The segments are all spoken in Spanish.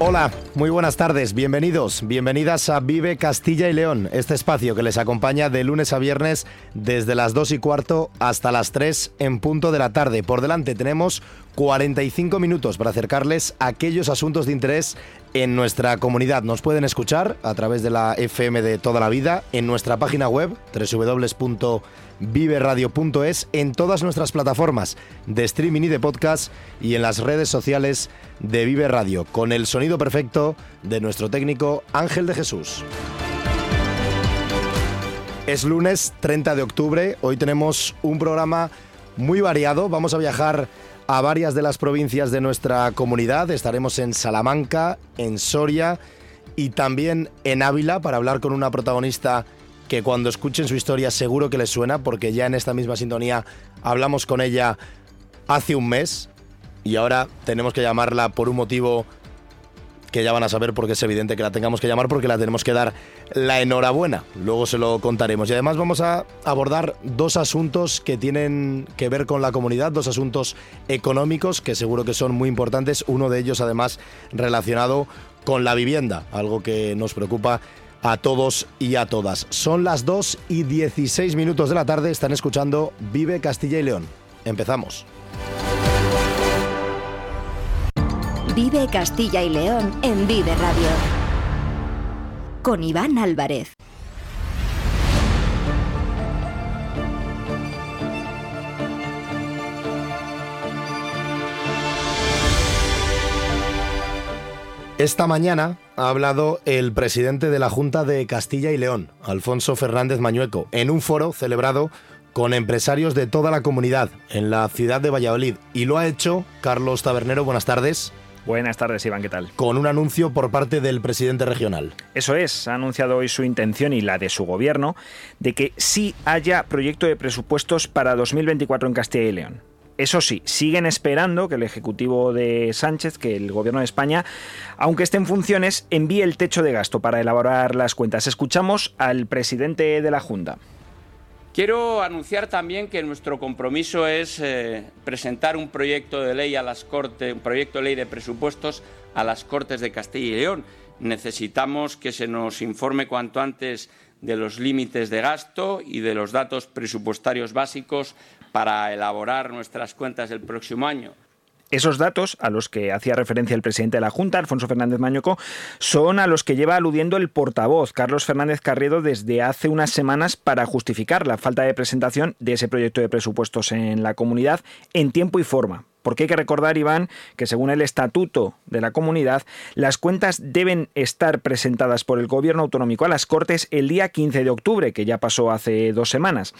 Hola, muy buenas tardes, bienvenidos, bienvenidas a Vive Castilla y León, este espacio que les acompaña de lunes a viernes desde las 2 y cuarto hasta las 3 en punto de la tarde. Por delante tenemos 45 minutos para acercarles aquellos asuntos de interés en nuestra comunidad. Nos pueden escuchar a través de la FM de toda la vida, en nuestra página web www.viveradio.es, en todas nuestras plataformas de streaming y de podcast y en las redes sociales de Vive Radio, con el sonido perfecto de nuestro técnico Ángel de Jesús. Es lunes 30 de octubre, hoy tenemos un programa muy variado, vamos a viajar a varias de las provincias de nuestra comunidad. Estaremos en Salamanca, en Soria y también en Ávila para hablar con una protagonista que cuando escuchen su historia seguro que les suena porque ya en esta misma sintonía hablamos con ella hace un mes y ahora tenemos que llamarla por un motivo que ya van a saber porque es evidente que la tengamos que llamar porque la tenemos que dar la enhorabuena. Luego se lo contaremos. Y además vamos a abordar dos asuntos que tienen que ver con la comunidad, dos asuntos económicos que seguro que son muy importantes. Uno de ellos además relacionado con la vivienda, algo que nos preocupa a todos y a todas. Son las 2 y 16 minutos de la tarde, están escuchando Vive Castilla y León. Empezamos. Vive Castilla y León en Vive Radio. Con Iván Álvarez. Esta mañana ha hablado el presidente de la Junta de Castilla y León, Alfonso Fernández Mañueco, en un foro celebrado con empresarios de toda la comunidad en la ciudad de Valladolid. Y lo ha hecho Carlos Tabernero. Buenas tardes. Buenas tardes, Iván, ¿qué tal? Con un anuncio por parte del presidente regional. Eso es, ha anunciado hoy su intención y la de su gobierno de que sí haya proyecto de presupuestos para 2024 en Castilla y León. Eso sí, siguen esperando que el Ejecutivo de Sánchez, que el Gobierno de España, aunque esté en funciones, envíe el techo de gasto para elaborar las cuentas. Escuchamos al presidente de la Junta. Quiero anunciar también que nuestro compromiso es eh, presentar un proyecto de ley a las Cortes, un proyecto de ley de presupuestos a las Cortes de Castilla y León. Necesitamos que se nos informe cuanto antes de los límites de gasto y de los datos presupuestarios básicos para elaborar nuestras cuentas del próximo año. Esos datos a los que hacía referencia el presidente de la Junta, Alfonso Fernández Mañoco, son a los que lleva aludiendo el portavoz, Carlos Fernández Carriedo, desde hace unas semanas para justificar la falta de presentación de ese proyecto de presupuestos en la comunidad en tiempo y forma. Porque hay que recordar, Iván, que según el estatuto de la comunidad, las cuentas deben estar presentadas por el gobierno autonómico a las Cortes el día 15 de octubre, que ya pasó hace dos semanas.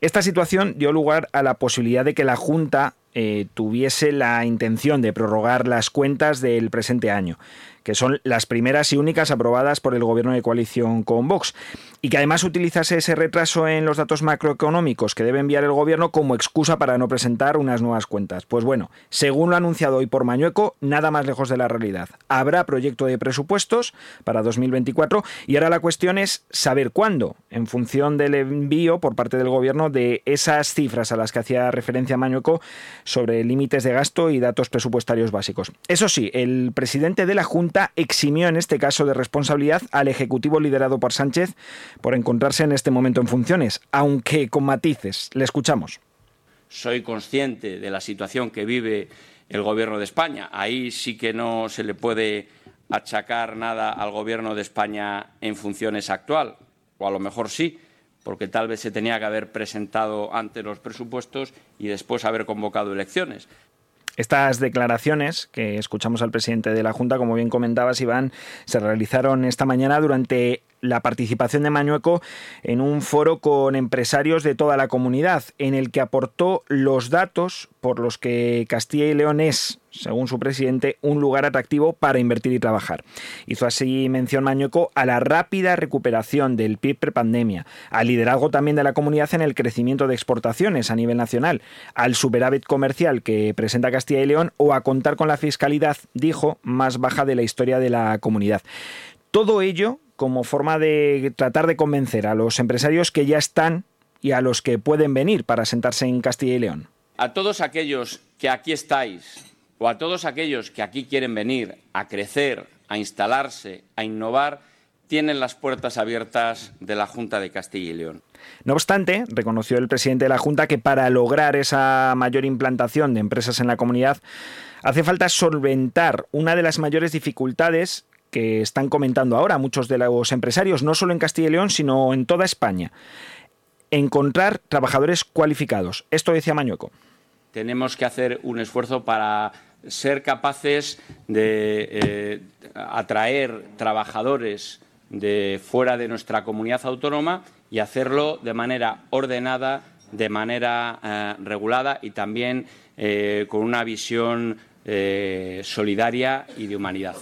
Esta situación dio lugar a la posibilidad de que la Junta eh, tuviese la intención de prorrogar las cuentas del presente año que son las primeras y únicas aprobadas por el gobierno de coalición con Vox, y que además utilizase ese retraso en los datos macroeconómicos que debe enviar el gobierno como excusa para no presentar unas nuevas cuentas. Pues bueno, según lo anunciado hoy por Mañueco, nada más lejos de la realidad. Habrá proyecto de presupuestos para 2024 y ahora la cuestión es saber cuándo, en función del envío por parte del gobierno de esas cifras a las que hacía referencia Mañueco sobre límites de gasto y datos presupuestarios básicos. Eso sí, el presidente de la Junta eximió en este caso de responsabilidad al Ejecutivo liderado por Sánchez por encontrarse en este momento en funciones, aunque con matices. Le escuchamos. Soy consciente de la situación que vive el Gobierno de España. Ahí sí que no se le puede achacar nada al Gobierno de España en funciones actual, o a lo mejor sí, porque tal vez se tenía que haber presentado antes los presupuestos y después haber convocado elecciones. Estas declaraciones que escuchamos al presidente de la Junta, como bien comentabas, Iván, se realizaron esta mañana durante la participación de Mañueco en un foro con empresarios de toda la comunidad, en el que aportó los datos por los que Castilla y León es, según su presidente, un lugar atractivo para invertir y trabajar. Hizo así mención Mañueco a la rápida recuperación del PIB prepandemia, al liderazgo también de la comunidad en el crecimiento de exportaciones a nivel nacional, al superávit comercial que presenta Castilla y León o a contar con la fiscalidad, dijo, más baja de la historia de la comunidad. Todo ello como forma de tratar de convencer a los empresarios que ya están y a los que pueden venir para sentarse en Castilla y León. A todos aquellos que aquí estáis o a todos aquellos que aquí quieren venir a crecer, a instalarse, a innovar, tienen las puertas abiertas de la Junta de Castilla y León. No obstante, reconoció el presidente de la Junta que para lograr esa mayor implantación de empresas en la comunidad hace falta solventar una de las mayores dificultades que están comentando ahora muchos de los empresarios, no solo en Castilla y León, sino en toda España. Encontrar trabajadores cualificados. Esto decía Mañueco. Tenemos que hacer un esfuerzo para ser capaces de eh, atraer trabajadores de fuera de nuestra comunidad autónoma y hacerlo de manera ordenada, de manera eh, regulada y también eh, con una visión solidaria y de humanidad.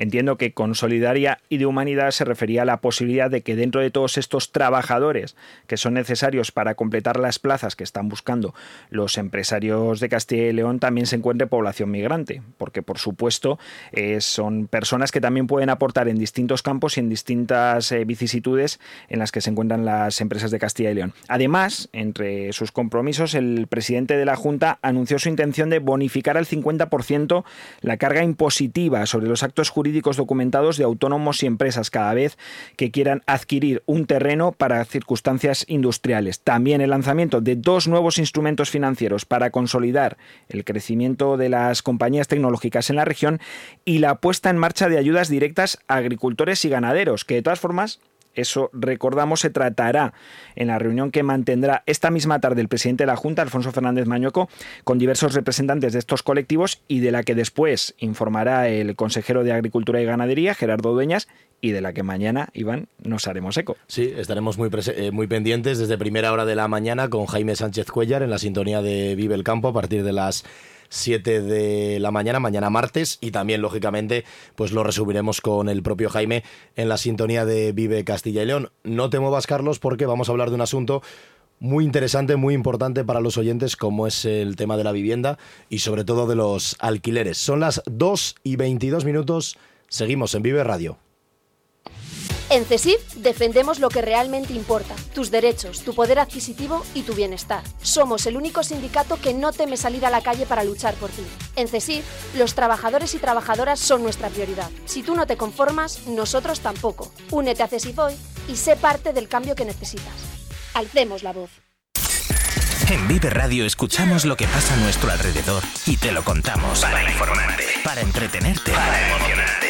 Entiendo que con solidaria y de humanidad se refería a la posibilidad de que dentro de todos estos trabajadores que son necesarios para completar las plazas que están buscando los empresarios de Castilla y León también se encuentre población migrante, porque por supuesto eh, son personas que también pueden aportar en distintos campos y en distintas eh, vicisitudes en las que se encuentran las empresas de Castilla y León. Además, entre sus compromisos, el presidente de la Junta anunció su intención de bonificar al 50% la carga impositiva sobre los actos jurídicos documentados de autónomos y empresas cada vez que quieran adquirir un terreno para circunstancias industriales. También el lanzamiento de dos nuevos instrumentos financieros para consolidar el crecimiento de las compañías tecnológicas en la región y la puesta en marcha de ayudas directas a agricultores y ganaderos, que de todas formas eso, recordamos, se tratará en la reunión que mantendrá esta misma tarde el presidente de la Junta, Alfonso Fernández Mañoco, con diversos representantes de estos colectivos y de la que después informará el consejero de Agricultura y Ganadería, Gerardo Dueñas, y de la que mañana, Iván, nos haremos eco. Sí, estaremos muy, eh, muy pendientes desde primera hora de la mañana con Jaime Sánchez Cuellar en la sintonía de Vive el Campo a partir de las 7 de la mañana, mañana martes, y también, lógicamente, pues lo resumiremos con el propio Jaime en la sintonía de Vive Castilla y León. No te muevas, Carlos, porque vamos a hablar de un asunto muy interesante, muy importante para los oyentes, como es el tema de la vivienda y sobre todo de los alquileres. Son las 2 y 22 minutos. Seguimos en Vive Radio. En CESIF defendemos lo que realmente importa, tus derechos, tu poder adquisitivo y tu bienestar. Somos el único sindicato que no teme salir a la calle para luchar por ti. En CESIF, los trabajadores y trabajadoras son nuestra prioridad. Si tú no te conformas, nosotros tampoco. Únete a CESIF hoy y sé parte del cambio que necesitas. Alcemos la voz. En Vive Radio escuchamos lo que pasa a nuestro alrededor y te lo contamos para, informarte, para entretenerte, para emocionarte,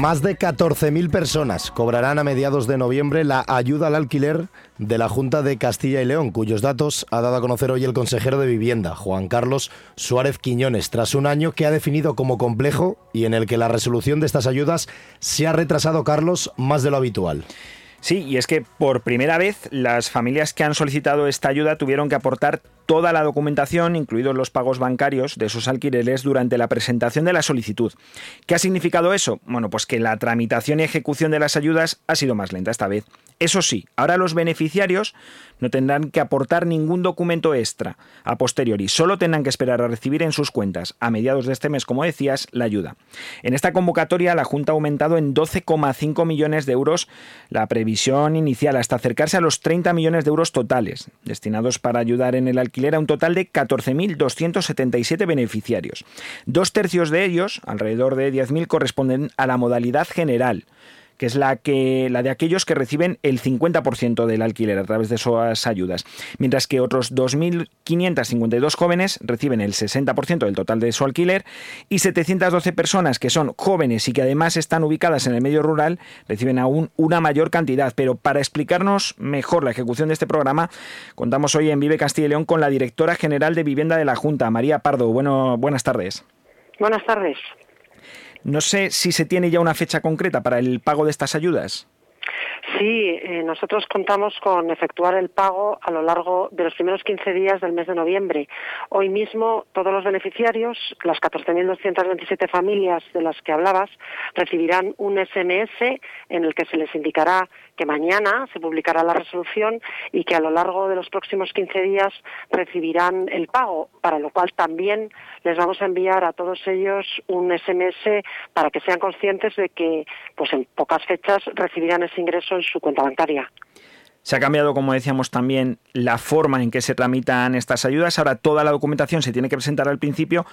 Más de 14.000 personas cobrarán a mediados de noviembre la ayuda al alquiler de la Junta de Castilla y León, cuyos datos ha dado a conocer hoy el consejero de Vivienda, Juan Carlos Suárez Quiñones, tras un año que ha definido como complejo y en el que la resolución de estas ayudas se ha retrasado, Carlos, más de lo habitual. Sí, y es que por primera vez las familias que han solicitado esta ayuda tuvieron que aportar toda la documentación, incluidos los pagos bancarios de esos alquileres durante la presentación de la solicitud. ¿Qué ha significado eso? Bueno, pues que la tramitación y ejecución de las ayudas ha sido más lenta esta vez. Eso sí, ahora los beneficiarios no tendrán que aportar ningún documento extra a posteriori, solo tendrán que esperar a recibir en sus cuentas, a mediados de este mes, como decías, la ayuda. En esta convocatoria la Junta ha aumentado en 12,5 millones de euros la previsión inicial, hasta acercarse a los 30 millones de euros totales, destinados para ayudar en el alquiler alquiler a un total de 14.277 beneficiarios. Dos tercios de ellos, alrededor de 10.000, corresponden a la modalidad general que es la, que, la de aquellos que reciben el 50% del alquiler a través de esas ayudas, mientras que otros 2.552 jóvenes reciben el 60% del total de su alquiler y 712 personas que son jóvenes y que además están ubicadas en el medio rural reciben aún una mayor cantidad. Pero para explicarnos mejor la ejecución de este programa, contamos hoy en Vive Castilla y León con la directora general de Vivienda de la Junta, María Pardo. Bueno, buenas tardes. Buenas tardes. No sé si se tiene ya una fecha concreta para el pago de estas ayudas. Sí, eh, nosotros contamos con efectuar el pago a lo largo de los primeros 15 días del mes de noviembre. Hoy mismo todos los beneficiarios, las 14.227 familias de las que hablabas, recibirán un SMS en el que se les indicará que mañana se publicará la resolución y que a lo largo de los próximos 15 días recibirán el pago, para lo cual también les vamos a enviar a todos ellos un SMS para que sean conscientes de que pues en pocas fechas recibirán ese ingreso en su cuenta bancaria. Se ha cambiado, como decíamos también, la forma en que se tramitan estas ayudas. Ahora toda la documentación se tiene que presentar al principio.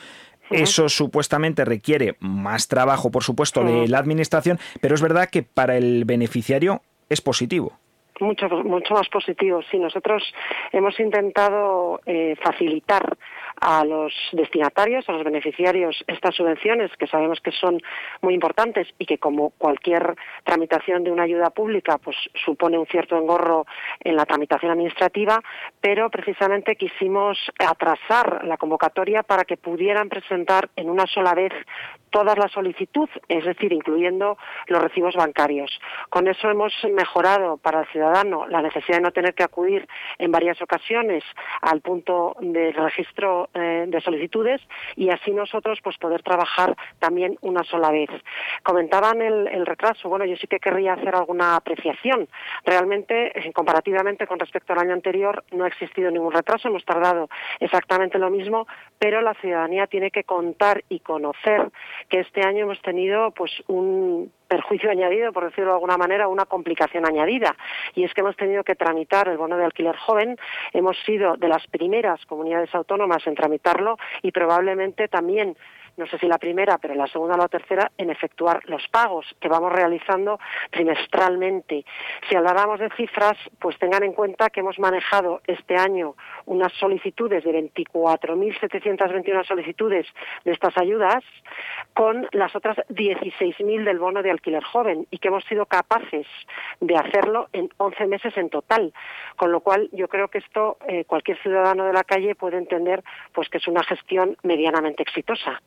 Eso supuestamente requiere más trabajo, por supuesto, de la administración, pero es verdad que para el beneficiario es positivo. Mucho, mucho más positivo. Sí, nosotros hemos intentado eh, facilitar a los destinatarios, a los beneficiarios, estas subvenciones que sabemos que son muy importantes y que como cualquier tramitación de una ayuda pública, pues supone un cierto engorro en la tramitación administrativa, pero precisamente quisimos atrasar la convocatoria para que pudieran presentar en una sola vez toda la solicitud, es decir, incluyendo los recibos bancarios. Con eso hemos mejorado para el ciudadano la necesidad de no tener que acudir en varias ocasiones al punto del registro eh, de solicitudes y así nosotros pues poder trabajar también una sola vez. Comentaban el, retraso, bueno, yo sí que querría hacer alguna apreciación. Realmente, eh, comparativamente con respecto al año anterior, no ha existido ningún retraso, hemos tardado exactamente lo mismo, pero la ciudadanía tiene que contar y conocer que este año hemos tenido pues un perjuicio añadido, por decirlo de alguna manera, una complicación añadida. Y es que hemos tenido que tramitar el bono de alquiler joven, hemos sido de las primeras comunidades autónomas en tramitarlo y probablemente también no sé si la primera, pero la segunda o la tercera, en efectuar los pagos que vamos realizando trimestralmente. Si habláramos de cifras, pues tengan en cuenta que hemos manejado este año unas solicitudes de 24.721 solicitudes de estas ayudas con las otras 16.000 del bono de alquiler joven y que hemos sido capaces de hacerlo en 11 meses en total. Con lo cual, yo creo que esto eh, cualquier ciudadano de la calle puede entender pues que es una gestión medianamente exitosa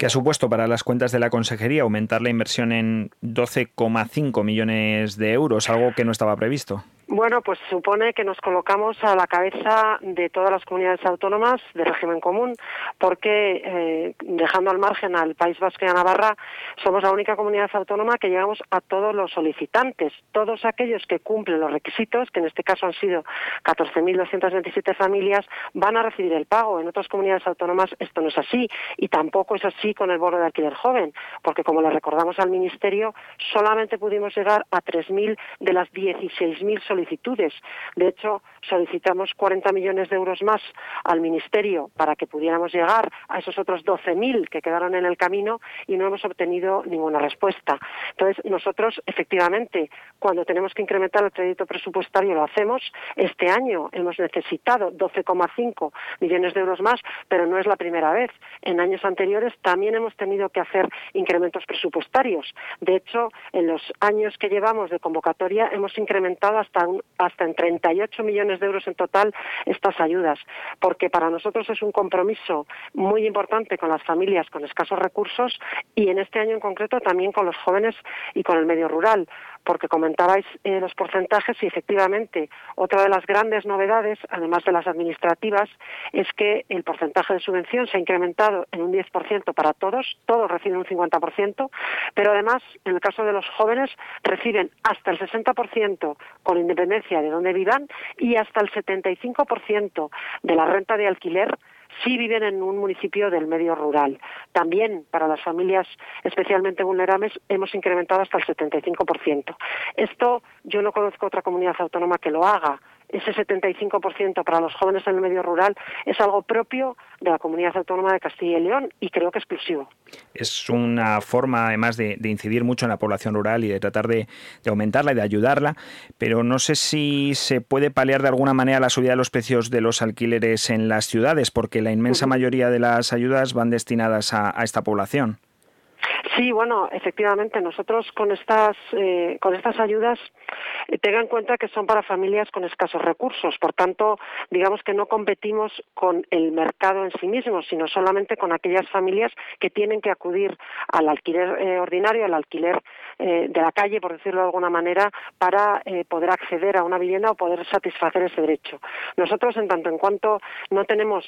que ha supuesto para las cuentas de la Consejería aumentar la inversión en 12,5 millones de euros, algo que no estaba previsto. Bueno, pues supone que nos colocamos a la cabeza de todas las comunidades autónomas de régimen común, porque eh, dejando al margen al País Vasco y a Navarra, somos la única comunidad autónoma que llegamos a todos los solicitantes, todos aquellos que cumplen los requisitos, que en este caso han sido 14.227 familias, van a recibir el pago. En otras comunidades autónomas esto no es así y tampoco es así con el bono de alquiler joven, porque como le recordamos al Ministerio, solamente pudimos llegar a 3.000 de las 16.000 solicitudes solicitudes. De hecho, solicitamos 40 millones de euros más al Ministerio para que pudiéramos llegar a esos otros 12.000 que quedaron en el camino y no hemos obtenido ninguna respuesta. Entonces, nosotros, efectivamente, cuando tenemos que incrementar el crédito presupuestario lo hacemos. Este año hemos necesitado 12,5 millones de euros más, pero no es la primera vez. En años anteriores también hemos tenido que hacer incrementos presupuestarios. De hecho, en los años que llevamos de convocatoria hemos incrementado hasta hasta en 38 millones de euros en total estas ayudas, porque para nosotros es un compromiso muy importante con las familias con escasos recursos y en este año en concreto también con los jóvenes y con el medio rural, porque comentabais eh, los porcentajes y efectivamente otra de las grandes novedades, además de las administrativas, es que el porcentaje de subvención se ha incrementado en un 10% para todos, todos reciben un 50%, pero además en el caso de los jóvenes reciben hasta el 60% con independencia de dónde vivan y hasta el 75% de la renta de alquiler si viven en un municipio del medio rural. También para las familias especialmente vulnerables hemos incrementado hasta el 75%. Esto yo no conozco otra comunidad autónoma que lo haga ese 75% para los jóvenes en el medio rural, es algo propio de la comunidad autónoma de Castilla y León y creo que exclusivo. Es una forma, además, de, incidir mucho en la población rural y de tratar de, aumentarla y de ayudarla, pero no sé si se puede paliar de alguna manera la subida de los precios de los alquileres en las ciudades, porque la inmensa mayoría de las ayudas van destinadas a esta población. Sí, bueno, efectivamente, nosotros con estas, eh, con estas ayudas, eh, tengan en cuenta que son para familias con escasos recursos. Por tanto, digamos que no competimos con el mercado en sí mismo, sino solamente con aquellas familias que tienen que acudir al alquiler eh, ordinario, al alquiler de la calle, por decirlo de alguna manera, para poder acceder a una vivienda o poder satisfacer ese derecho. Nosotros, en tanto en cuanto no tenemos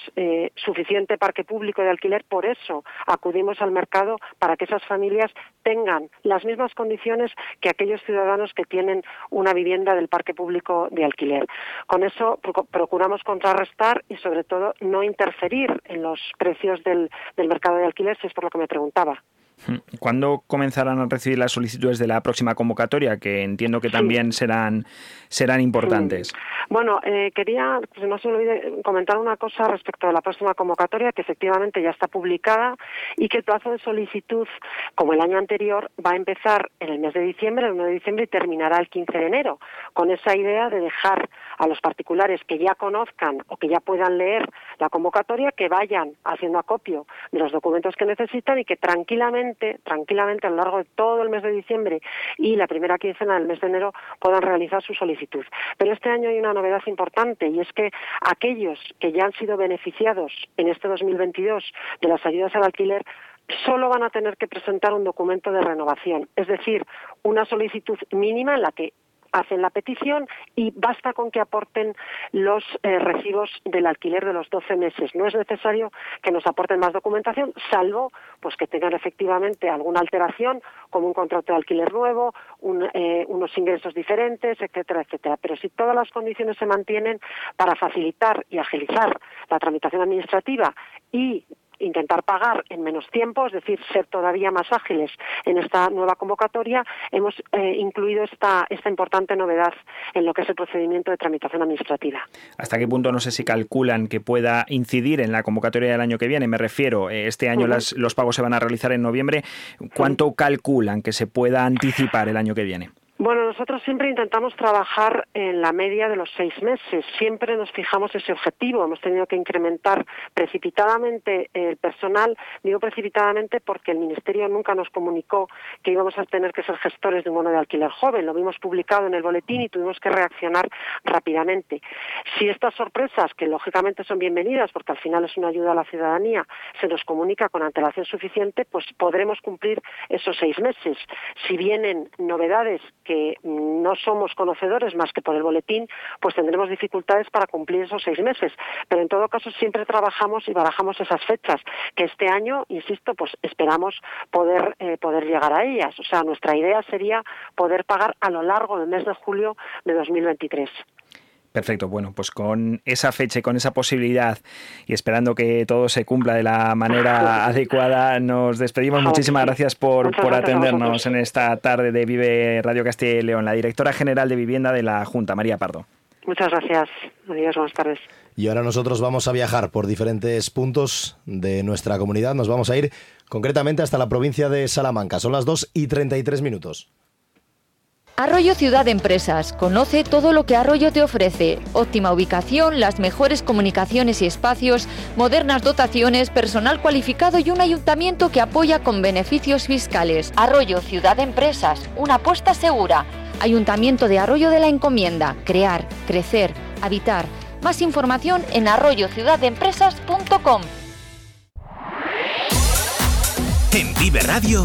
suficiente parque público de alquiler, por eso acudimos al mercado para que esas familias tengan las mismas condiciones que aquellos ciudadanos que tienen una vivienda del parque público de alquiler. Con eso procuramos contrarrestar y, sobre todo, no interferir en los precios del, del mercado de alquiler, si es por lo que me preguntaba. ¿Cuándo comenzarán a recibir las solicitudes de la próxima convocatoria, que entiendo que también serán, serán importantes? Bueno, eh, quería, pues no se me olvide, comentar una cosa respecto a la próxima convocatoria, que efectivamente ya está publicada y que el plazo de solicitud, como el año anterior, va a empezar en el mes de diciembre, el 1 de diciembre, y terminará el 15 de enero, con esa idea de dejar a los particulares que ya conozcan o que ya puedan leer la convocatoria, que vayan haciendo acopio de los documentos que necesitan y que tranquilamente tranquilamente, a lo largo de todo el mes de diciembre y la primera quincena del mes de enero puedan realizar su solicitud. Pero este año hay una novedad importante y es que aquellos que ya han sido beneficiados en este 2022 de las ayudas al alquiler solo van a tener que presentar un documento de renovación, es decir, una solicitud mínima en la que hacen la petición y basta con que aporten los eh, recibos del alquiler de los 12 meses. No es necesario que nos aporten más documentación, salvo pues que tengan efectivamente alguna alteración, como un contrato de alquiler nuevo, eh, unos ingresos diferentes, etcétera, etcétera. Pero si todas las condiciones se mantienen para facilitar y agilizar la tramitación administrativa y intentar pagar en menos tiempo, es decir, ser todavía más ágiles en esta nueva convocatoria, hemos eh, incluido esta, esta importante novedad en lo que es el procedimiento de tramitación administrativa. ¿Hasta qué punto no sé si calculan que pueda incidir en la convocatoria del año que viene? Me refiero, eh, este año los pagos se van a realizar en noviembre. ¿Cuánto calculan que se pueda anticipar el año que viene? Bueno, nosotros siempre intentamos trabajar en la media de los seis meses. Siempre nos fijamos ese objetivo. Hemos tenido que incrementar precipitadamente el personal. Digo precipitadamente porque el Ministerio nunca nos comunicó que íbamos a tener que ser gestores de un bono de alquiler joven. Lo vimos publicado en el boletín y tuvimos que reaccionar rápidamente. Si estas sorpresas, que lógicamente son bienvenidas porque al final es una ayuda a la ciudadanía, se nos comunica con antelación suficiente, pues podremos cumplir esos seis meses. Si vienen novedades que no somos conocedores más que por el boletín, pues tendremos dificultades para cumplir esos seis meses. Pero en todo caso siempre trabajamos y barajamos esas fechas, que este año, insisto, pues esperamos poder, eh, poder llegar a ellas. O sea, nuestra idea sería poder pagar a lo largo del mes de julio de 2023. Perfecto, bueno, pues con esa fecha y con esa posibilidad y esperando que todo se cumpla de la manera adecuada, nos despedimos. Muchísimas gracias por, por atendernos en esta tarde de Vive Radio Castilla y León, la directora general de Vivienda de la Junta, María Pardo. Muchas gracias. Adiós, buenas tardes. Y ahora nosotros vamos a viajar por diferentes puntos de nuestra comunidad. Nos vamos a ir concretamente hasta la provincia de Salamanca. Son las 2 y 33 minutos. Arroyo Ciudad Empresas. Conoce todo lo que Arroyo te ofrece. Óptima ubicación, las mejores comunicaciones y espacios, modernas dotaciones, personal cualificado y un ayuntamiento que apoya con beneficios fiscales. Arroyo Ciudad Empresas. Una apuesta segura. Ayuntamiento de Arroyo de la Encomienda. Crear, crecer, habitar. Más información en arroyociudadempresas.com. En Vive Radio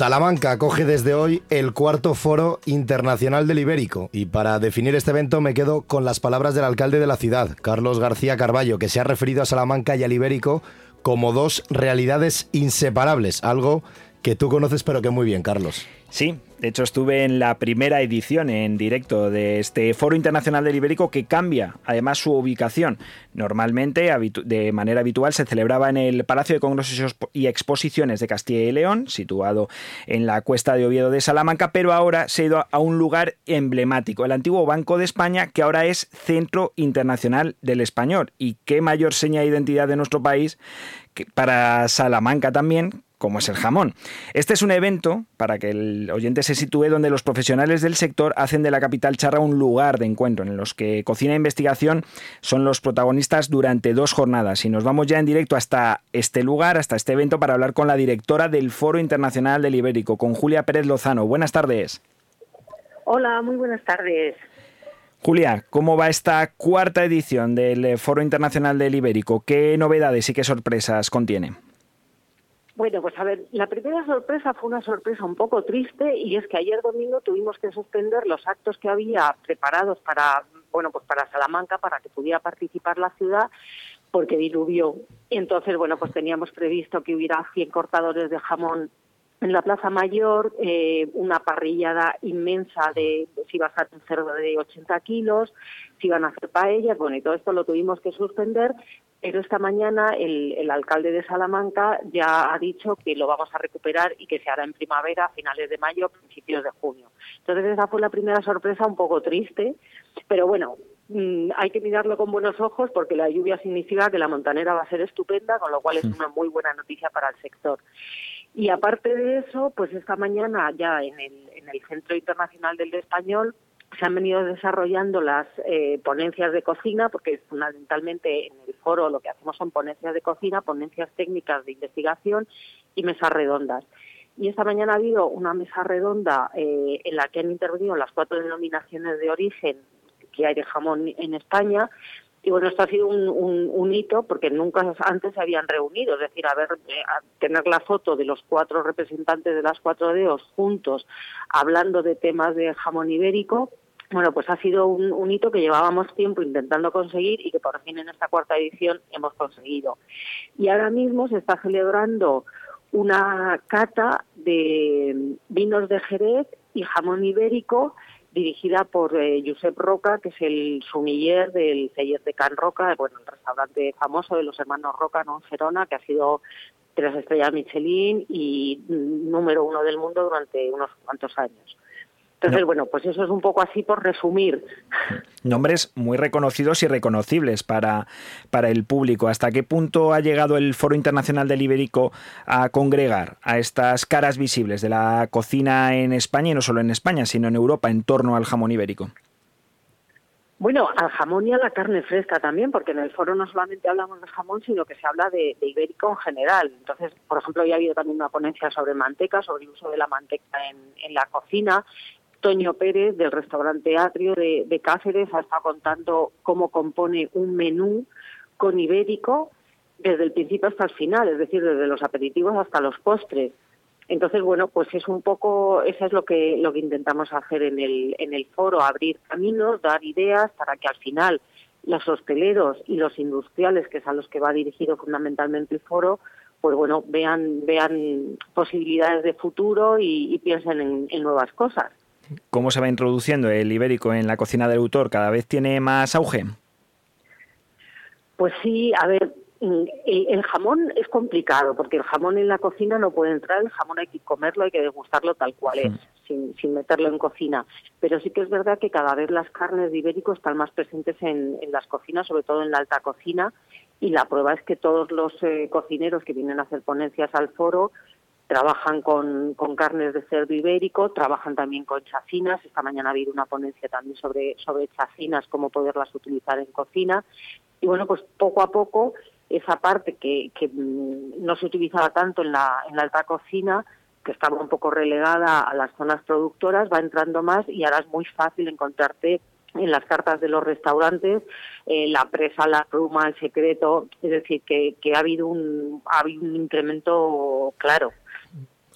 Salamanca acoge desde hoy el cuarto foro internacional del Ibérico. Y para definir este evento me quedo con las palabras del alcalde de la ciudad, Carlos García Carballo, que se ha referido a Salamanca y al Ibérico como dos realidades inseparables, algo que tú conoces pero que muy bien, Carlos. Sí, de hecho estuve en la primera edición en directo de este Foro Internacional del Ibérico que cambia además su ubicación. Normalmente, de manera habitual, se celebraba en el Palacio de Congresos y Exposiciones de Castilla y León, situado en la cuesta de Oviedo de Salamanca, pero ahora se ha ido a un lugar emblemático, el antiguo Banco de España, que ahora es Centro Internacional del Español. Y qué mayor seña de identidad de nuestro país para Salamanca también como es el jamón. Este es un evento, para que el oyente se sitúe, donde los profesionales del sector hacen de la capital charra un lugar de encuentro, en los que cocina e investigación son los protagonistas durante dos jornadas. Y nos vamos ya en directo hasta este lugar, hasta este evento, para hablar con la directora del Foro Internacional del Ibérico, con Julia Pérez Lozano. Buenas tardes. Hola, muy buenas tardes. Julia, ¿cómo va esta cuarta edición del Foro Internacional del Ibérico? ¿Qué novedades y qué sorpresas contiene? Bueno, pues a ver, la primera sorpresa fue una sorpresa un poco triste y es que ayer domingo tuvimos que suspender los actos que había preparados para, bueno, pues para Salamanca, para que pudiera participar la ciudad, porque diluvió. Entonces, bueno, pues teníamos previsto que hubiera 100 cortadores de jamón en la Plaza Mayor, eh, una parrillada inmensa de, si iba a un cerdo de 80 kilos, si iban a hacer paellas, bueno, y todo esto lo tuvimos que suspender, pero esta mañana el, alcalde de Salamanca ya ha dicho que lo vamos a recuperar y que se hará en primavera, a finales de mayo, principios de junio. Entonces esa fue la primera sorpresa un poco triste, pero bueno, mm, hay que mirarlo con buenos ojos porque la lluvia significa que la montanera va a ser estupenda, con lo cual es una muy buena noticia para el sector. Y aparte de eso, pues esta mañana ya en el, en el Centro Internacional del Español se han venido desarrollando las eh, ponencias de cocina, porque fundamentalmente en el foro lo que hacemos son ponencias de cocina, ponencias técnicas de investigación y mesas redondas. Y esta mañana ha habido una mesa redonda eh, en la que han intervenido las cuatro denominaciones de origen que hay de jamón en España. Y bueno, esto ha sido un, hito porque nunca antes se habían reunido, es decir, a eh, tener la foto de los cuatro representantes de las cuatro deos juntos hablando de temas de jamón ibérico bueno, pues ha sido un, hito que llevábamos tiempo intentando conseguir y que por fin en esta cuarta edición hemos conseguido. Y ahora mismo se está celebrando una cata de vinos de Jerez y jamón ibérico dirigida por eh, Josep Roca, que es el sumiller del Celler de Can Roca, bueno, el restaurante famoso de los hermanos Roca en Gerona, que ha sido tres estrellas Michelin y número uno del mundo durante unos cuantos años. Entonces, bueno, pues eso es un poco así por resumir. Nombres muy reconocidos y reconocibles para, para el público. ¿Hasta qué punto ha llegado el Foro Internacional del Ibérico a congregar a estas caras visibles de la cocina en España y no solo en España, sino en Europa en torno al jamón ibérico? Bueno, al jamón y a la carne fresca también, porque en el foro no solamente hablamos de jamón, sino que se habla de, ibérico en general. Entonces, por ejemplo, ya ha habido también una ponencia sobre manteca, sobre el uso de la manteca en, en la cocina. Toño Pérez del restaurante Atrio de, Cáceres ha estado contando cómo compone un menú con ibérico desde el principio hasta el final, es decir, desde los aperitivos hasta los postres. Entonces, bueno, pues es un poco, eso es lo que, lo que intentamos hacer en el, en el foro, abrir caminos, dar ideas para que al final los hosteleros y los industriales, que es a los que va dirigido fundamentalmente el foro, pues bueno, vean, vean posibilidades de futuro y, piensen en nuevas cosas cómo se va introduciendo el ibérico en la cocina del autor, cada vez tiene más auge. Pues sí, a ver, mm, el, jamón es complicado porque el jamón en la cocina no puede entrar, el jamón hay que comerlo, hay que degustarlo tal cual es, sin, sin, meterlo en cocina. Pero sí que es verdad que cada vez las carnes de ibérico están más presentes en, las cocinas, sobre todo en la alta cocina, y la prueba es que todos los eh, cocineros que vienen a hacer ponencias al foro trabajan con, con, carnes de cerdo ibérico, trabajan también con chacinas. Esta mañana ha habido una ponencia también sobre, sobre chacinas, cómo poderlas utilizar en cocina. Y bueno, pues poco a poco esa parte que, que mm, no se utilizaba tanto en la, en la alta cocina, que estaba un poco relegada a las zonas productoras, va entrando más y ahora es muy fácil encontrarte en las cartas de los restaurantes, eh, la presa, la pluma, el secreto, es decir, que, que ha, habido un, ha habido un incremento claro.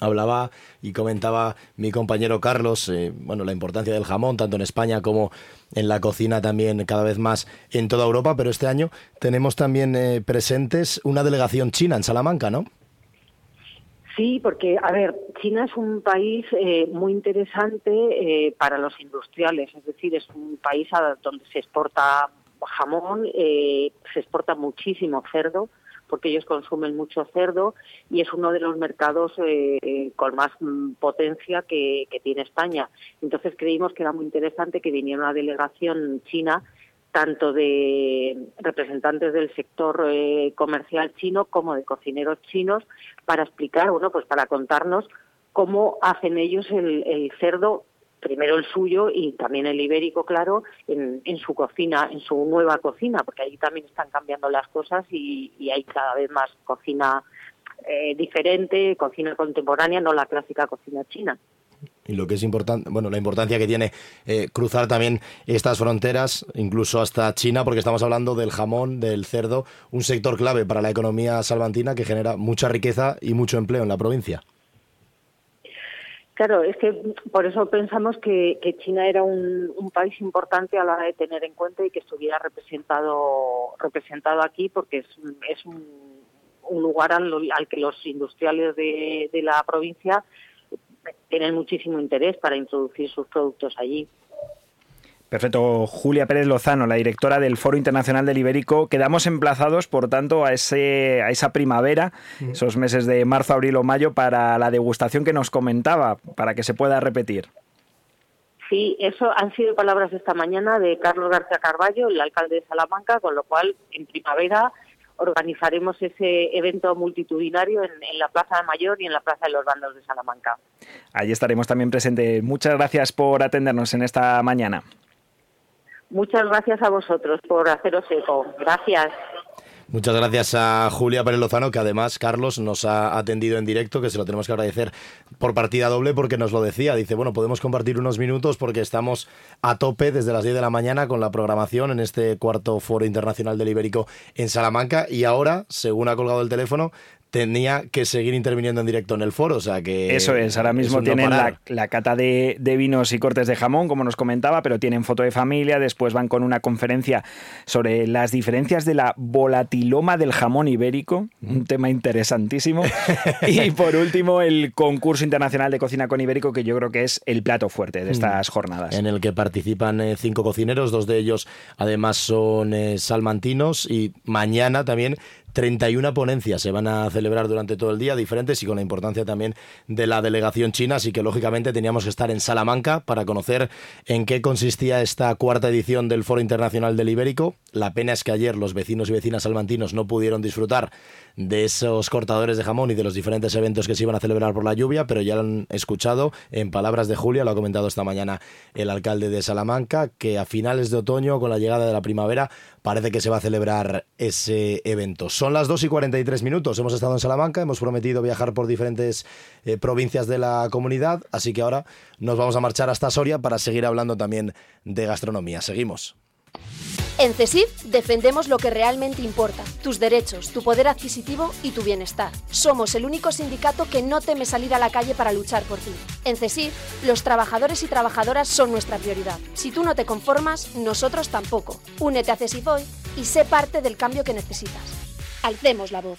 Hablaba y comentaba mi compañero Carlos, eh, bueno, la importancia del jamón, tanto en España como en la cocina también cada vez más en toda Europa, pero este año tenemos también eh, presentes una delegación china en Salamanca, ¿no? Sí, porque, a ver, China es un país eh, muy interesante para los industriales, es decir, es un país donde se exporta jamón, se exporta muchísimo cerdo, porque ellos consumen mucho cerdo y es uno de los mercados eh, con más mm, potencia que, tiene España. Entonces creímos que era muy interesante que viniera una delegación china tanto de representantes del sector eh, comercial chino como de cocineros chinos para explicar, bueno, pues para contarnos cómo hacen ellos el cerdo primero el suyo y también el ibérico, claro, en, su cocina, en su nueva cocina, porque ahí también están cambiando las cosas y, hay cada vez más cocina eh, diferente, cocina contemporánea, no la clásica cocina china. Y lo que es importante, bueno, la importancia que tiene eh, cruzar también estas fronteras, incluso hasta China, porque estamos hablando del jamón, del cerdo, un sector clave para la economía salvantina que genera mucha riqueza y mucho empleo en la provincia. Claro, es que por eso pensamos que, China era un, país importante a la hora de tener en cuenta y que estuviera representado representado aquí, porque es, es un, lugar al, que los industriales de la provincia tienen muchísimo interés para introducir sus productos allí. Perfecto. Julia Pérez Lozano, la directora del Foro Internacional del Ibérico. Quedamos emplazados, por tanto, a, ese, a esa primavera, esos meses de marzo, abril o mayo, para la degustación que nos comentaba, para que se pueda repetir. Sí, eso han sido palabras esta mañana de Carlos García Carballo, el alcalde de Salamanca, con lo cual en primavera organizaremos ese evento multitudinario en, en, la Plaza de Mayor y en la Plaza de los Bandos de Salamanca. Allí estaremos también presentes. Muchas gracias por atendernos en esta mañana. Muchas gracias a vosotros por haceros eco. Gracias. Muchas gracias a Julia Pérez Lozano, que además Carlos nos ha atendido en directo, que se lo tenemos que agradecer por partida doble porque nos lo decía. Dice, bueno, podemos compartir unos minutos porque estamos a tope desde las 10 de la mañana con la programación en este cuarto foro internacional del Ibérico en Salamanca y ahora, según ha colgado el teléfono, tenía que seguir interviniendo en directo en el foro, o sea que... Eso es, ahora mismo tienen la, cata de, vinos y cortes de jamón, como nos comentaba, pero tienen foto de familia, después van con una conferencia sobre las diferencias de la volatiloma del jamón ibérico, un tema interesantísimo, y por último el concurso internacional de cocina con ibérico, que yo creo que es el plato fuerte de estas jornadas. En el que participan eh, cinco cocineros, dos de ellos además son eh, salmantinos, y mañana también 31 ponencias se van a celebrar durante todo el día, diferentes y con la importancia también de la delegación china, así que lógicamente teníamos que estar en Salamanca para conocer en qué consistía esta cuarta edición del Foro Internacional del Ibérico. La pena es que ayer los vecinos y vecinas salmantinos no pudieron disfrutar de esos cortadores de jamón y de los diferentes eventos que se iban a celebrar por la lluvia, pero ya lo han escuchado en palabras de Julia, lo ha comentado esta mañana el alcalde de Salamanca, que a finales de otoño, con la llegada de la primavera, parece que se va a celebrar ese evento. Son las 2 y 43 minutos, hemos estado en Salamanca, hemos prometido viajar por diferentes eh, provincias de la comunidad, así que ahora nos vamos a marchar hasta Soria para seguir hablando también de gastronomía. Seguimos. En CESIF defendemos lo que realmente importa, tus derechos, tu poder adquisitivo y tu bienestar. Somos el único sindicato que no teme salir a la calle para luchar por ti. En CESIF, los trabajadores y trabajadoras son nuestra prioridad. Si tú no te conformas, nosotros tampoco. Únete a CESIF hoy y sé parte del cambio que necesitas. Alcemos la voz.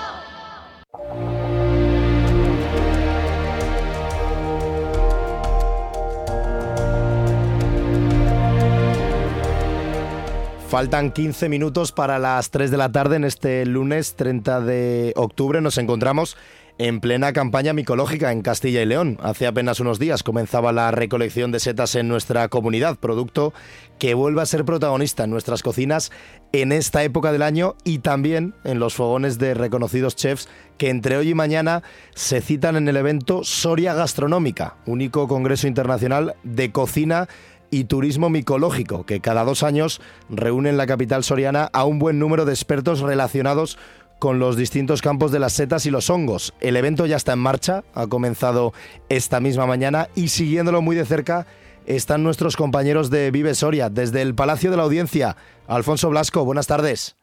Faltan 15 minutos para las 3 de la tarde en este lunes 30 de octubre. Nos encontramos en plena campaña micológica en Castilla y León. Hace apenas unos días comenzaba la recolección de setas en nuestra comunidad, producto que vuelve a ser protagonista en nuestras cocinas en esta época del año y también en los fogones de reconocidos chefs que entre hoy y mañana se citan en el evento Soria Gastronómica, único congreso internacional de cocina y turismo micológico, que cada dos años reúne en la capital soriana a un buen número de expertos relacionados con los distintos campos de las setas y los hongos. El evento ya está en marcha, ha comenzado esta misma mañana y siguiéndolo muy de cerca están nuestros compañeros de Vive Soria, desde el Palacio de la Audiencia. Alfonso Blasco, buenas tardes.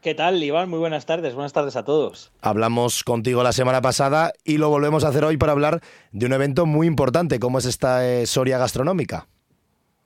¿Qué tal, Iván? Muy buenas tardes. Buenas tardes a todos. Hablamos contigo la semana pasada y lo volvemos a hacer hoy para hablar de un evento muy importante como es esta eh, Soria Gastronómica.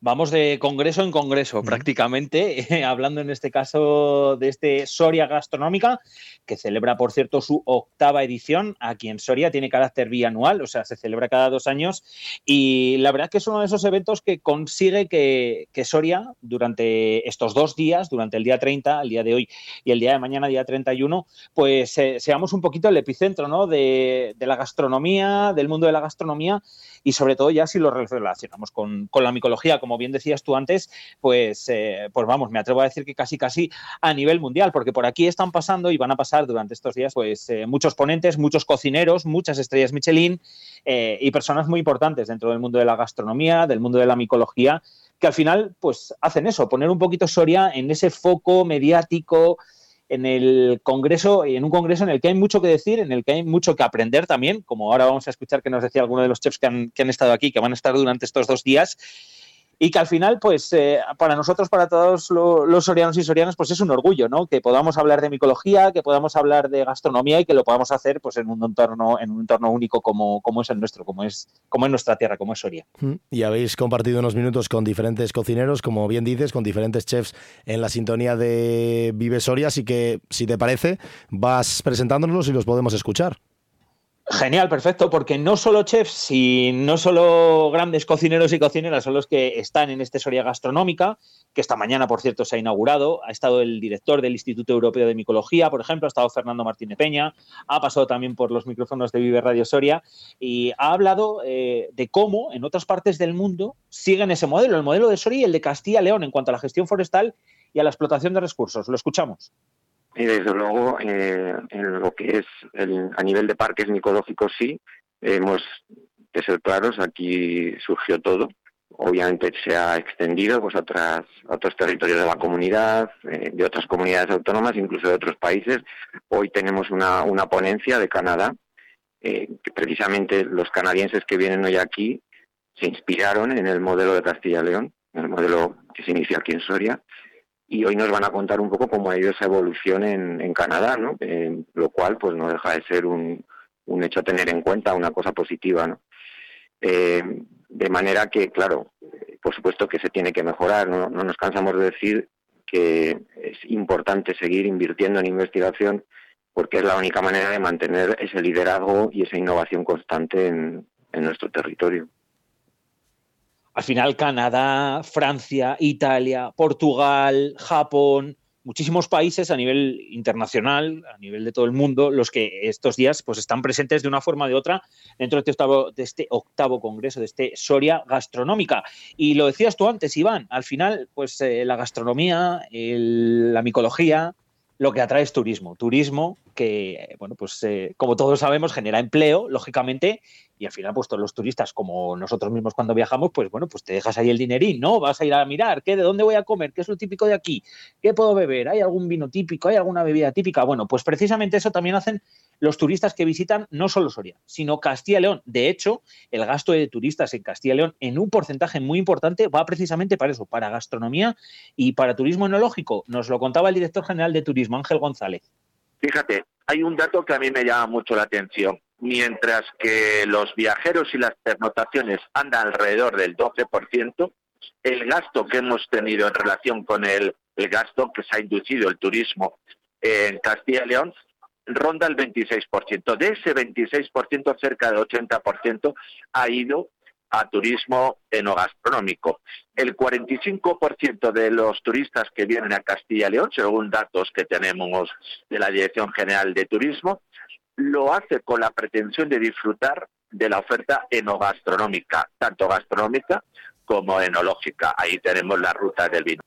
Vamos de congreso en congreso, prácticamente, hablando en este caso de este Soria Gastronómica, que celebra, por cierto, su octava edición. Aquí en Soria tiene carácter bianual, o sea, se celebra cada dos años. Y la verdad que es uno de esos eventos que consigue que, Soria, durante estos dos días, durante el día 30, el día de hoy y el día de mañana, día 31, pues eh, seamos un poquito el epicentro ¿no? de, la gastronomía, del mundo de la gastronomía y sobre todo ya si lo relacionamos con, con la micología como bien decías tú antes, pues, eh, pues vamos, me atrevo a decir que casi casi a nivel mundial, porque por aquí están pasando y van a pasar durante estos días pues eh, muchos ponentes, muchos cocineros, muchas estrellas Michelin eh, y personas muy importantes dentro del mundo de la gastronomía, del mundo de la micología, que al final pues hacen eso, poner un poquito Soria en ese foco mediático, en el congreso, en un congreso en el que hay mucho que decir, en el que hay mucho que aprender también, como ahora vamos a escuchar que nos decía alguno de los chefs que han, que han estado aquí, que van a estar durante estos dos días y que al final, pues eh, para nosotros, para todos los sorianos y sorianas, pues es un orgullo, ¿no? Que podamos hablar de micología, que podamos hablar de gastronomía y que lo podamos hacer pues en un entorno, en un entorno único como, como es el nuestro, como es, como es nuestra tierra, como es Soria. Mm, y habéis compartido unos minutos con diferentes cocineros, como bien dices, con diferentes chefs en la sintonía de Vive Soria, así que si te parece, vas presentándonos y los podemos escuchar. Genial, perfecto, porque no solo chefs y no solo grandes cocineros y cocineras son los que están en esta Soria Gastronómica, que esta mañana, por cierto, se ha inaugurado. Ha estado el director del Instituto Europeo de Micología, por ejemplo, ha estado Fernando Martínez Peña, ha pasado también por los micrófonos de Vive Radio Soria y ha hablado eh, de cómo en otras partes del mundo siguen ese modelo, el modelo de Soria y el de Castilla-León en cuanto a la gestión forestal y a la explotación de recursos. Lo escuchamos. Y desde luego, eh, en lo que es el, a nivel de parques micológicos, sí, hemos de ser claros, aquí surgió todo. Obviamente se ha extendido pues, a, otras, otros territorios de la comunidad, eh, de otras comunidades autónomas, incluso de otros países. Hoy tenemos una, una ponencia de Canadá, eh, que precisamente los canadienses que vienen hoy aquí se inspiraron en el modelo de Castilla-León, en el modelo que se inicia aquí en Soria, y hoy nos van a contar un poco cómo ha ido esa evolución en, Canadá, ¿no? Eh, lo cual pues no deja de ser un, hecho a tener en cuenta, una cosa positiva. Eh, de manera que, claro, por supuesto que se tiene que mejorar, no nos cansamos de decir que es importante seguir invirtiendo en investigación porque es la única manera de mantener ese liderazgo y esa innovación constante en nuestro territorio. Al final, Canadá, Francia, Italia, Portugal, Japón, muchísimos países a nivel internacional, a nivel de todo el mundo, los que estos días pues, están presentes de una forma o de otra dentro de este octavo, de este octavo congreso, de este Soria Gastronómica. Y lo decías tú antes, Iván, al final, pues eh, la gastronomía, la micología, lo que atrae es turismo. Turismo que, bueno, pues eh, como todos sabemos, genera empleo, lógicamente, y al final, pues todos los turistas, como nosotros mismos cuando viajamos, pues bueno, pues te dejas ahí el dinerín, ¿no? Vas a ir a mirar, ¿qué, ¿de dónde voy a comer? ¿Qué es lo típico de aquí? ¿Qué puedo beber? ¿Hay algún vino típico? ¿Hay alguna bebida típica? Bueno, pues precisamente eso también hacen los turistas que visitan no solo Soria, sino Castilla y León. De hecho, el gasto de turistas en Castilla y León en un porcentaje muy importante va precisamente para eso, para gastronomía y para turismo enológico. Nos lo contaba el director general de turismo, Ángel González. Fíjate, hay un dato que a mí me llama mucho la atención. Mientras que los viajeros y las pernotaciones andan alrededor del 12%, el gasto que hemos tenido en relación con el, el gasto que se ha inducido el turismo en Castilla y León ronda el 26%. De ese 26%, cerca del 80% ha ido a turismo enogastronómico. El 45% de los turistas que vienen a Castilla y León, según datos que tenemos de la Dirección General de Turismo, lo hace con la pretensión de disfrutar de la oferta enogastronómica, tanto gastronómica como enológica. Ahí tenemos la ruta del vino.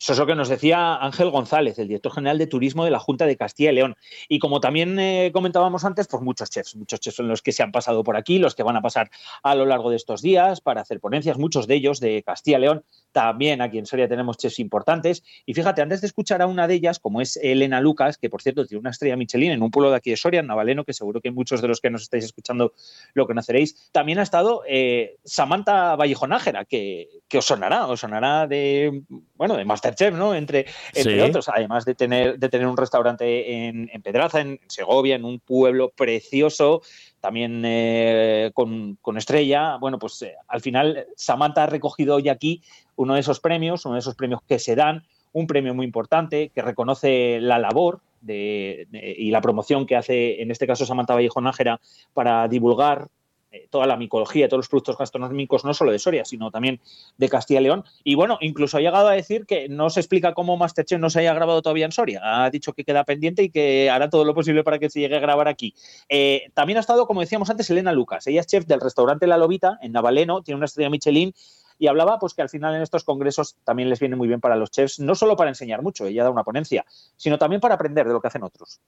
Eso es lo que nos decía Ángel González, el director general de turismo de la Junta de Castilla y León. Y como también eh, comentábamos antes, pues muchos chefs, muchos chefs son los que se han pasado por aquí, los que van a pasar a lo largo de estos días para hacer ponencias, muchos de ellos de Castilla y León. También aquí en Soria tenemos chefs importantes. Y fíjate, antes de escuchar a una de ellas, como es Elena Lucas, que por cierto tiene una estrella Michelin en un pueblo de aquí de Soria, en Navaleno, que seguro que muchos de los que nos estáis escuchando lo conoceréis, también ha estado eh, Samantha Vallejonájera, que, os sonará, os sonará de, bueno, de Masterchef, ¿no? Entre, entre otros, además de tener, de tener un restaurante en, Pedraza, en Segovia, en un pueblo precioso, también eh, con, estrella. Bueno, pues eh, al final Samantha ha recogido hoy aquí uno de esos premios, uno de esos premios que se dan, un premio muy importante que reconoce la labor y la promoción que hace, en este caso, Samantha Vallejo Nájera, para divulgar eh, toda la micología, todos los productos gastronómicos, no solo de Soria, sino también de Castilla y León. Y bueno, incluso ha llegado a decir que no se explica cómo Masterchef no se haya grabado todavía en Soria. Ha dicho que queda pendiente y que hará todo lo posible para que se llegue a grabar aquí. Eh, también ha estado, como decíamos antes, Elena Lucas. Ella es chef del restaurante La Lobita en Navaleno, tiene una estrella Michelin y hablaba pues que al final en estos congresos también les viene muy bien para los chefs, no solo para enseñar mucho, ella da una ponencia, sino también para aprender de lo que hacen otros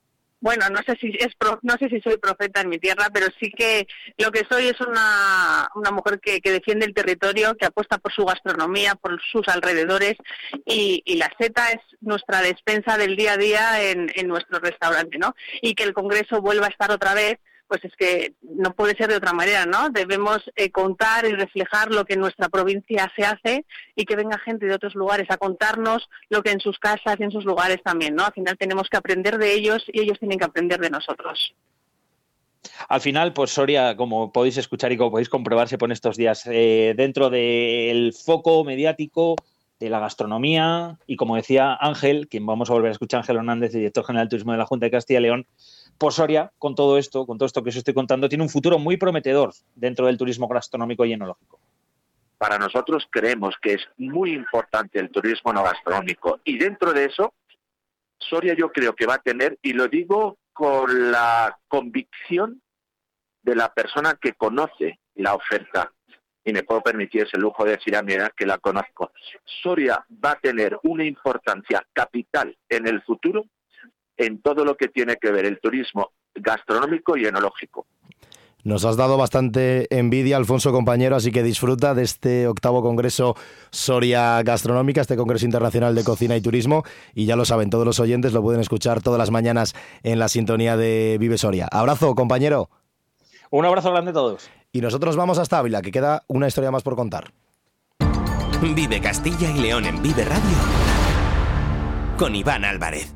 bueno, no sé si es no sé si soy profeta en mi tierra, pero sí que lo que soy es una, una mujer que, que defiende el territorio, que apuesta por su gastronomía, por sus alrededores y, la seta es nuestra despensa del día a día en, en nuestro restaurante, ¿no? Y que el Congreso vuelva a estar otra vez pues es que no puede ser de otra manera, ¿no? Debemos eh, contar y reflejar lo que en nuestra provincia se hace y que venga gente de otros lugares a contarnos lo que en sus casas y en sus lugares también, ¿no? Al final tenemos que aprender de ellos y ellos tienen que aprender de nosotros. Al final, pues Soria, como podéis escuchar y como podéis comprobar, se pone estos días eh, dentro del foco mediático de la gastronomía y como decía Ángel, quien vamos a volver a escuchar, Ángel Hernández, director general de turismo de la Junta de Castilla y León, por Soria, con todo esto, con todo esto que os estoy contando, tiene un futuro muy prometedor dentro del turismo gastronómico y enológico. Para nosotros creemos que es muy importante el turismo no gastronómico y dentro de eso, Soria yo creo que va a tener, y lo digo con la convicción de la persona que conoce la oferta y me puedo permitir ese lujo de decir a mi edad que la conozco. Soria va a tener una importancia capital en el futuro en todo lo que tiene que ver el turismo gastronómico y enológico. Nos has dado bastante envidia, Alfonso compañero, así que disfruta de este octavo Congreso Soria Gastronómica, este Congreso Internacional de Cocina y Turismo. Y ya lo saben, todos los oyentes lo pueden escuchar todas las mañanas en la sintonía de Vive Soria. Abrazo, compañero. Un abrazo grande a todos. Y nosotros vamos hasta Ávila, que queda una historia más por contar. Vive Castilla y León en Vive Radio con Iván Álvarez.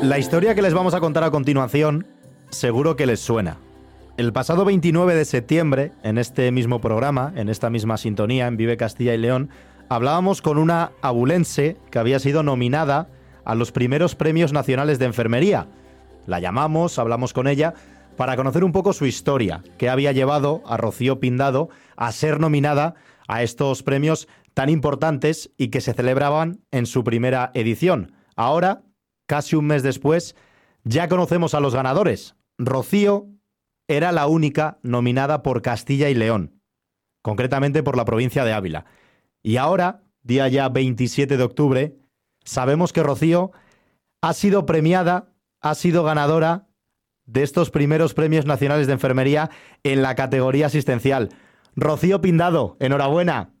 La historia que les vamos a contar a continuación seguro que les suena. El pasado 29 de septiembre, en este mismo programa, en esta misma sintonía, en Vive Castilla y León, hablábamos con una abulense que había sido nominada a los primeros premios nacionales de enfermería. La llamamos, hablamos con ella para conocer un poco su historia, que había llevado a Rocío Pindado a ser nominada a estos premios tan importantes y que se celebraban en su primera edición. Ahora, casi un mes después, ya conocemos a los ganadores. Rocío era la única nominada por Castilla y León, concretamente por la provincia de Ávila. Y ahora, día ya 27 de octubre, sabemos que Rocío ha sido premiada, ha sido ganadora de estos primeros premios nacionales de enfermería en la categoría asistencial. Rocío Pindado, enhorabuena.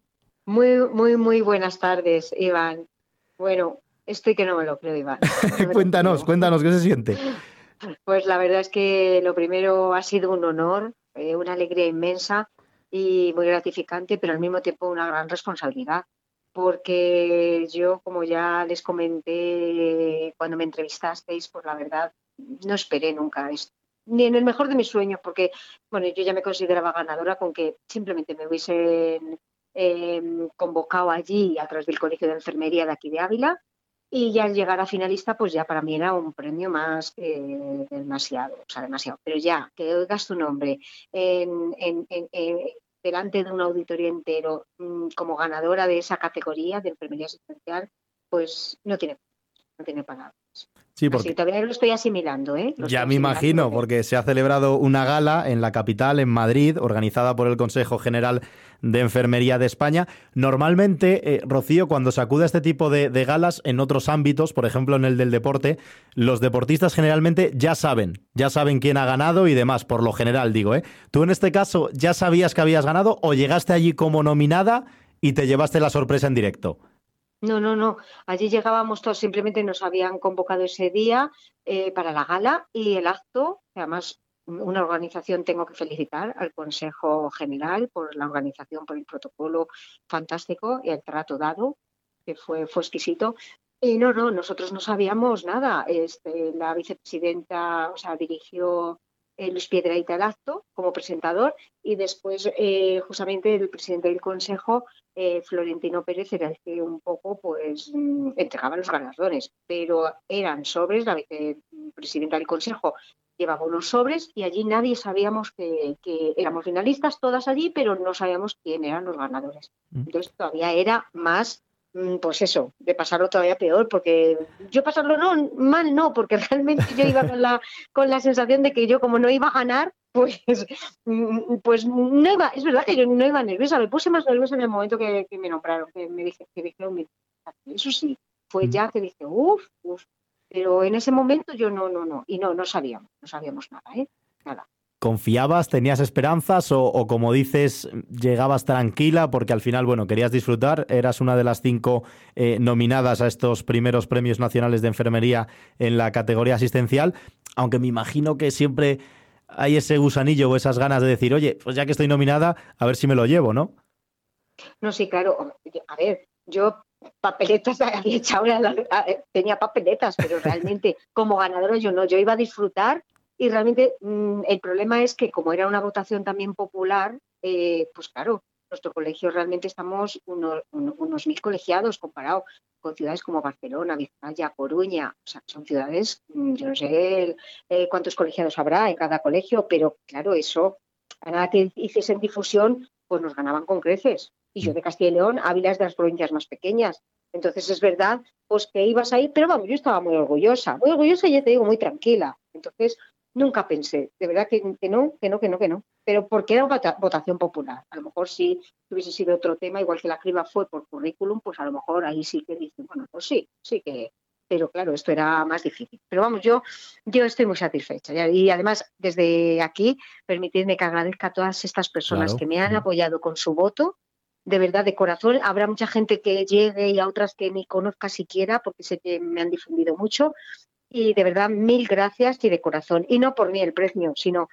Muy, muy, muy buenas tardes, Iván. Bueno, Estoy que no me lo creo, Iván. cuéntanos, cuéntanos, ¿qué se siente? Pues la verdad es que lo primero ha sido un honor, eh, una alegría inmensa y muy gratificante, pero al mismo tiempo una gran responsabilidad, porque yo, como ya les comenté cuando me entrevistasteis, pues la verdad no esperé nunca esto. ni en el mejor de mis sueños, porque bueno, yo ya me consideraba ganadora con que simplemente me hubiesen em, convocado allí a través del Colegio de Enfermería de aquí de Ávila y ya al llegar a finalista, pues ya para mí era un premio más que demasiado, o sea, demasiado. Pero ya, que oigas tu nombre en, delante de un auditorio entero mm, como ganadora de esa categoría de enfermería asistencial, pues no tiene, tiene palabras. Sí, porque... todavía lo estoy asimilando, ¿eh? ya me imagino, porque se ha celebrado una gala en la capital, en Madrid, organizada por el Consejo General de Enfermería de España. Normalmente, eh, Rocío, cuando se acude a este tipo de, galas en otros ámbitos, por ejemplo en el del deporte, los deportistas generalmente ya saben, ya saben quién ha ganado y demás, por lo general digo, ¿eh? ¿Tú en este caso ya sabías que habías ganado o llegaste allí como nominada y te llevaste la sorpresa en directo? No, no, no. Allí llegábamos todos, simplemente nos habían convocado ese día eh, para la gala y el acto, además una organización tengo que felicitar al Consejo General por la organización, por el protocolo fantástico y el trato dado, que fue, fue exquisito. Y no, no, nosotros no sabíamos nada. Este, la vicepresidenta, o sea, dirigió eh, Luis Piedraíta el acto como presentador y después eh, justamente el presidente del Consejo, eh, Florentino Pérez, era el que un poco pues entregaba los ganadores, pero eran sobres, la vicepresidenta del Consejo llevaba unos sobres y allí nadie sabíamos que, que, éramos finalistas, todas allí, pero no sabíamos quién eran los ganadores. Mm. Entonces todavía era más pues eso, de pasarlo todavía peor, porque yo pasarlo no, mal no, porque realmente yo iba con la, con la sensación de que yo como no iba a ganar, pues, mm, pues no iba, es verdad que yo no iba nerviosa, me puse más nerviosa en el momento que, me nombraron, que me dije, que dijeron, eso sí, fue mm. ya que dije, uff, uff, pero en ese momento yo no, no, no, y no, no sabíamos, no sabíamos nada, ¿eh? Nada. ¿Confiabas, tenías esperanzas o, como dices, llegabas tranquila porque al final, bueno, querías disfrutar? Eras una de las cinco eh, nominadas a estos primeros premios nacionales de enfermería en la categoría asistencial, aunque me imagino que siempre hay ese gusanillo o esas ganas de decir, oye, pues ya que estoy nominada, a ver si me lo llevo, ¿no? No, sí, claro. A ver, yo papeletas había echado, tenía papeletas, pero realmente como ganadora yo no, yo iba a disfrutar y realmente mm, el problema es que como era una votación también popular, eh, pues claro, nuestro colegio realmente estamos unos, mil colegiados comparado con ciudades como Barcelona, Vizcaya, Coruña. O sea, son ciudades, mm, yo no sé eh, cuántos colegiados habrá en cada colegio, pero claro, eso, a nada que hiciesen difusión, pues nos ganaban con creces. Y yo de Castilla y León, Ávila es de las provincias más pequeñas. Entonces es verdad, pues que ibas ahí, pero vamos, yo estaba muy orgullosa, muy orgullosa y ya te digo, muy tranquila. Entonces, Nunca pensé, de verdad que, no, que no, que no, que no. Pero porque era votación popular. A lo mejor si hubiese sido otro tema, igual que la criba fue por currículum, pues a lo mejor ahí sí que dicen, bueno, pues sí, sí que. Pero claro, esto era más difícil. Pero vamos, yo, yo estoy muy satisfecha. Y además, desde aquí, permitidme que agradezca a todas estas personas que me han apoyado con su voto, de verdad, de corazón. Habrá mucha gente que llegue y a otras que ni conozca siquiera, porque sé que me han difundido mucho, y de verdad, mil gracias y de corazón. Y no por mí el premio, sino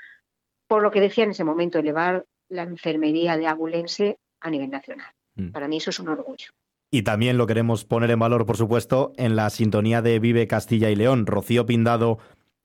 por lo que decía en ese momento, elevar la enfermería de Agulense a nivel nacional. Mm. Para mí eso es un orgullo. Y también lo queremos poner en valor, por supuesto, en la sintonía de Vive Castilla y León. Rocío Pindado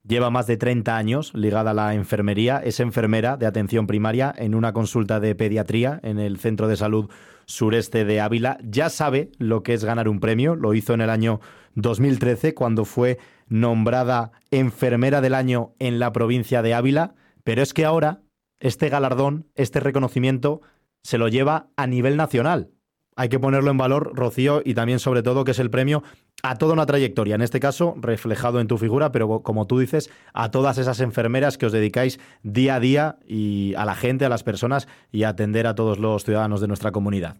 lleva más de 30 años ligada a la enfermería, es enfermera de atención primaria en una consulta de pediatría en el Centro de Salud Sureste de Ávila. Ya sabe lo que es ganar un premio, lo hizo en el año 2013 cuando fue nombrada enfermera del año en la provincia de Ávila, pero es que ahora este galardón, este reconocimiento, se lo lleva a nivel nacional. Hay que ponerlo en valor, Rocío, y también sobre todo que es el premio a toda una trayectoria, en este caso reflejado en tu figura, pero como tú dices, a todas esas enfermeras que os dedicáis día a día y a la gente, a las personas y a atender a todos los ciudadanos de nuestra comunidad.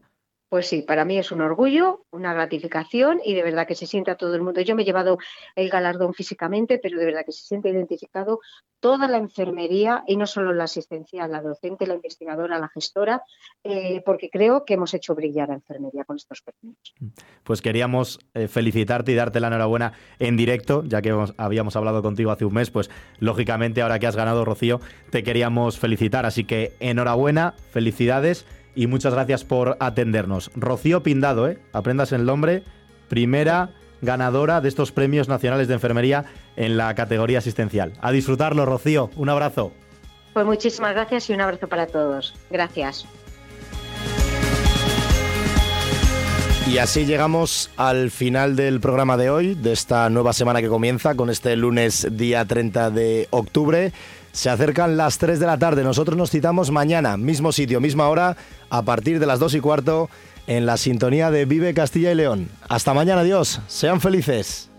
Pues sí, para mí es un orgullo, una gratificación y de verdad que se sienta todo el mundo. Yo me he llevado el galardón físicamente, pero de verdad que se siente identificado toda la enfermería y no solo la asistencia, la docente, la investigadora, la gestora, eh, porque creo que hemos hecho brillar a enfermería con estos premios. Pues queríamos eh, felicitarte y darte la enhorabuena en directo, ya que habíamos hablado contigo hace un mes, pues lógicamente ahora que has ganado, Rocío, te queríamos felicitar. Así que enhorabuena, felicidades y muchas gracias por atendernos. Rocío Pindado, ¿eh? aprendas el nombre, primera ganadora de estos premios nacionales de enfermería en la categoría asistencial. A disfrutarlo, Rocío. Un abrazo. Pues muchísimas gracias y un abrazo para todos. Gracias. Y así llegamos al final del programa de hoy, de esta nueva semana que comienza con este lunes día 30 de octubre. Se acercan las 3 de la tarde. Nosotros nos citamos mañana, mismo sitio, misma hora, a partir de las 2 y cuarto, en la sintonía de Vive Castilla y León. Hasta mañana, adiós. Sean felices.